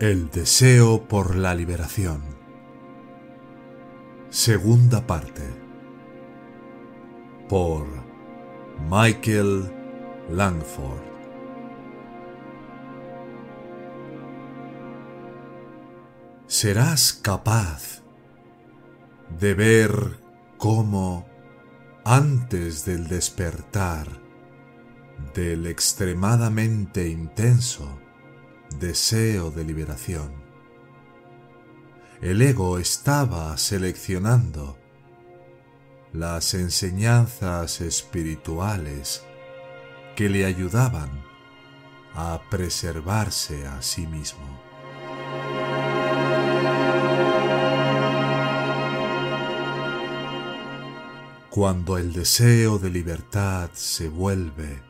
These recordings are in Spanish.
El deseo por la liberación. Segunda parte. Por Michael Langford. Serás capaz de ver cómo antes del despertar del extremadamente intenso deseo de liberación. El ego estaba seleccionando las enseñanzas espirituales que le ayudaban a preservarse a sí mismo. Cuando el deseo de libertad se vuelve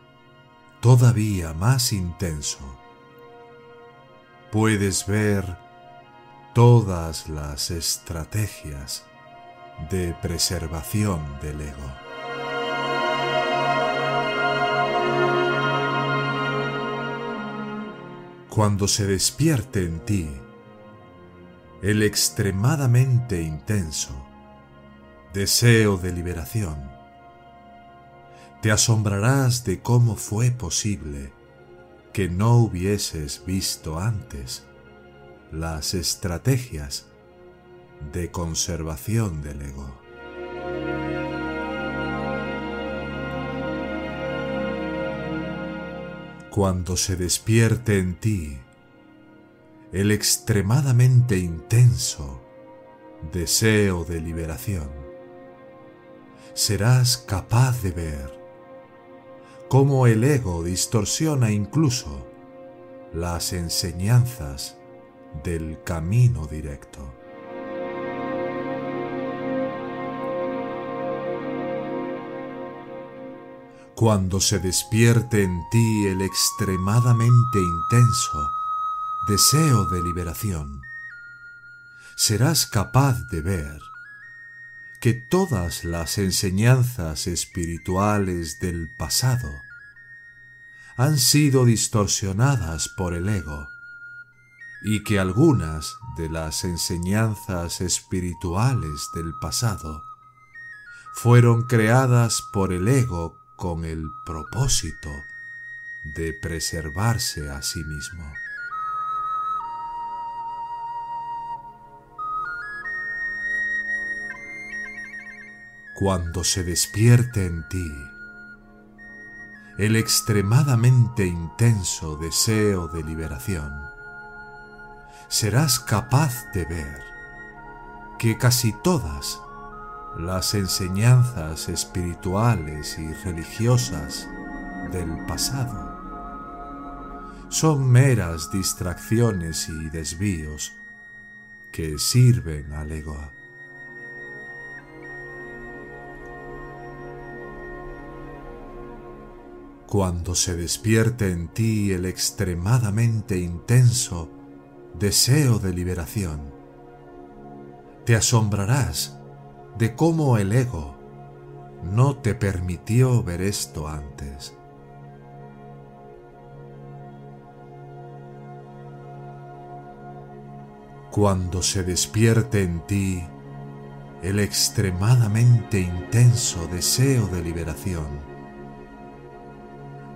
todavía más intenso, puedes ver todas las estrategias de preservación del ego. Cuando se despierte en ti el extremadamente intenso deseo de liberación, te asombrarás de cómo fue posible que no hubieses visto antes las estrategias de conservación del ego. Cuando se despierte en ti el extremadamente intenso deseo de liberación, serás capaz de ver cómo el ego distorsiona incluso las enseñanzas del camino directo. Cuando se despierte en ti el extremadamente intenso deseo de liberación, serás capaz de ver que todas las enseñanzas espirituales del pasado han sido distorsionadas por el ego y que algunas de las enseñanzas espirituales del pasado fueron creadas por el ego con el propósito de preservarse a sí mismo. Cuando se despierte en ti el extremadamente intenso deseo de liberación, serás capaz de ver que casi todas las enseñanzas espirituales y religiosas del pasado son meras distracciones y desvíos que sirven al ego. Cuando se despierte en ti el extremadamente intenso deseo de liberación. Te asombrarás de cómo el ego no te permitió ver esto antes. Cuando se despierte en ti el extremadamente intenso deseo de liberación,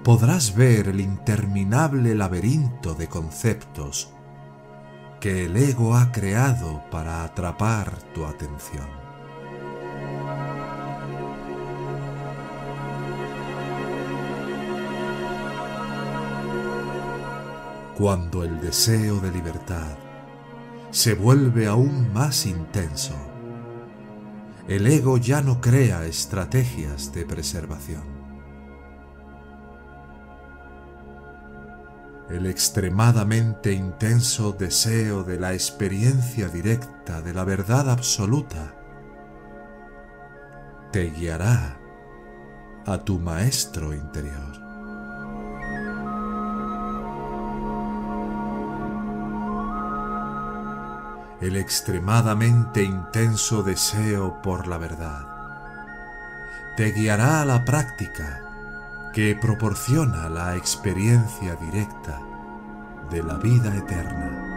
podrás ver el interminable laberinto de conceptos que el ego ha creado para atrapar tu atención. Cuando el deseo de libertad se vuelve aún más intenso, el ego ya no crea estrategias de preservación. El extremadamente intenso deseo de la experiencia directa de la verdad absoluta te guiará a tu maestro interior. El extremadamente intenso deseo por la verdad te guiará a la práctica que proporciona la experiencia directa de la vida eterna.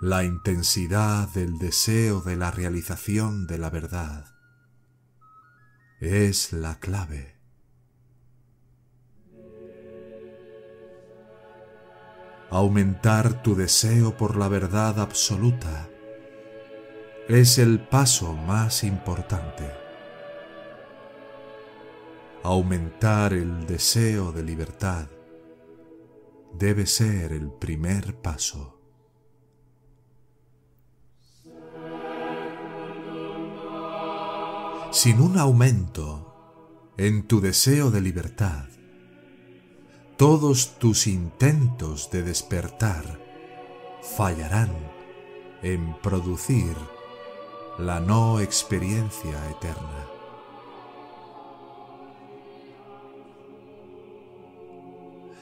La intensidad del deseo de la realización de la verdad es la clave. Aumentar tu deseo por la verdad absoluta es el paso más importante. Aumentar el deseo de libertad debe ser el primer paso. Sin un aumento en tu deseo de libertad, todos tus intentos de despertar fallarán en producir la no experiencia eterna.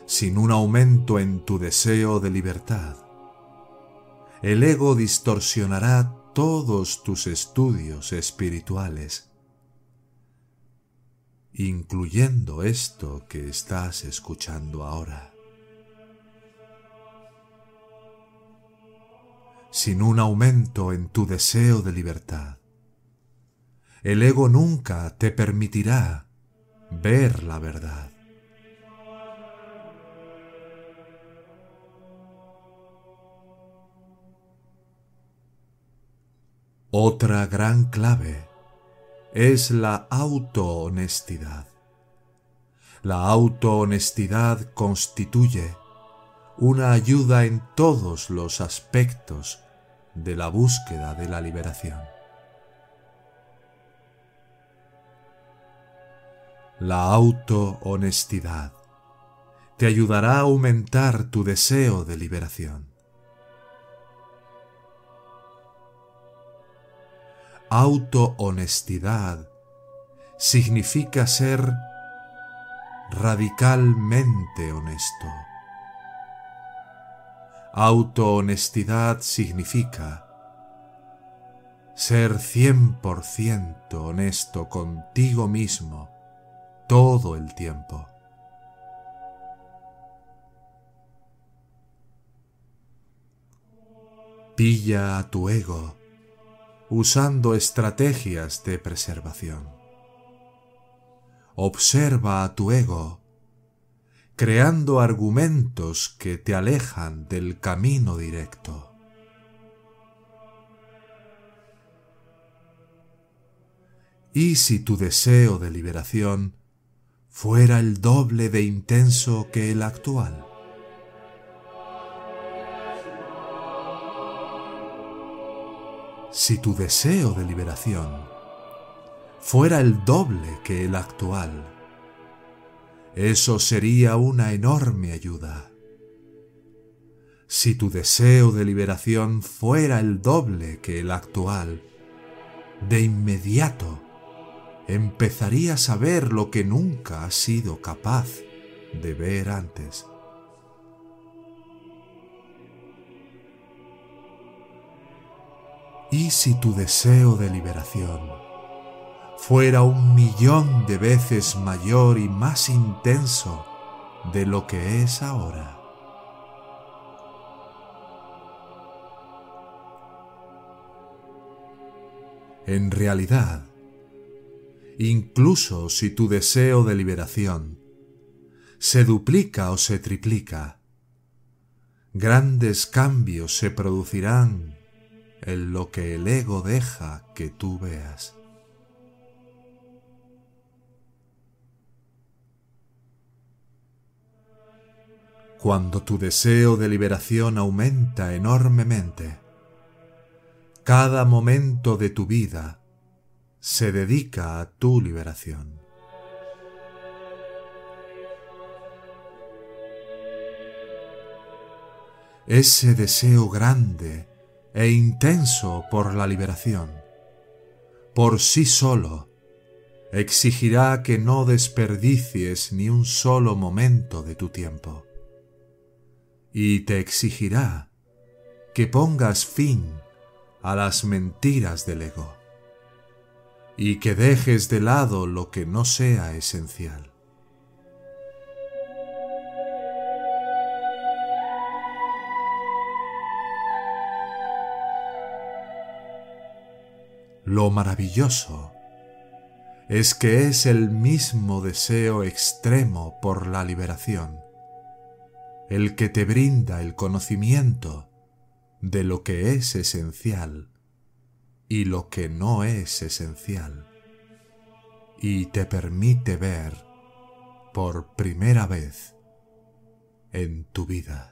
Sin un aumento en tu deseo de libertad, el ego distorsionará todos tus estudios espirituales, incluyendo esto que estás escuchando ahora. Sin un aumento en tu deseo de libertad. El ego nunca te permitirá ver la verdad. Otra gran clave es la autohonestidad. La autohonestidad constituye una ayuda en todos los aspectos de la búsqueda de la liberación. La auto-honestidad te ayudará a aumentar tu deseo de liberación. Auto-honestidad significa ser radicalmente honesto Autohonestidad significa ser 100% honesto contigo mismo todo el tiempo. Pilla a tu ego usando estrategias de preservación. Observa a tu ego creando argumentos que te alejan del camino directo. ¿Y si tu deseo de liberación fuera el doble de intenso que el actual? Si tu deseo de liberación fuera el doble que el actual, eso sería una enorme ayuda. Si tu deseo de liberación fuera el doble que el actual, de inmediato empezarías a ver lo que nunca has sido capaz de ver antes. ¿Y si tu deseo de liberación fuera un millón de veces mayor y más intenso de lo que es ahora. En realidad, incluso si tu deseo de liberación se duplica o se triplica, grandes cambios se producirán en lo que el ego deja que tú veas. Cuando tu deseo de liberación aumenta enormemente, cada momento de tu vida se dedica a tu liberación. Ese deseo grande e intenso por la liberación, por sí solo, exigirá que no desperdicies ni un solo momento de tu tiempo. Y te exigirá que pongas fin a las mentiras del ego y que dejes de lado lo que no sea esencial. Lo maravilloso es que es el mismo deseo extremo por la liberación, el que te brinda el conocimiento de lo que es esencial y lo que no es esencial, y te permite ver por primera vez en tu vida.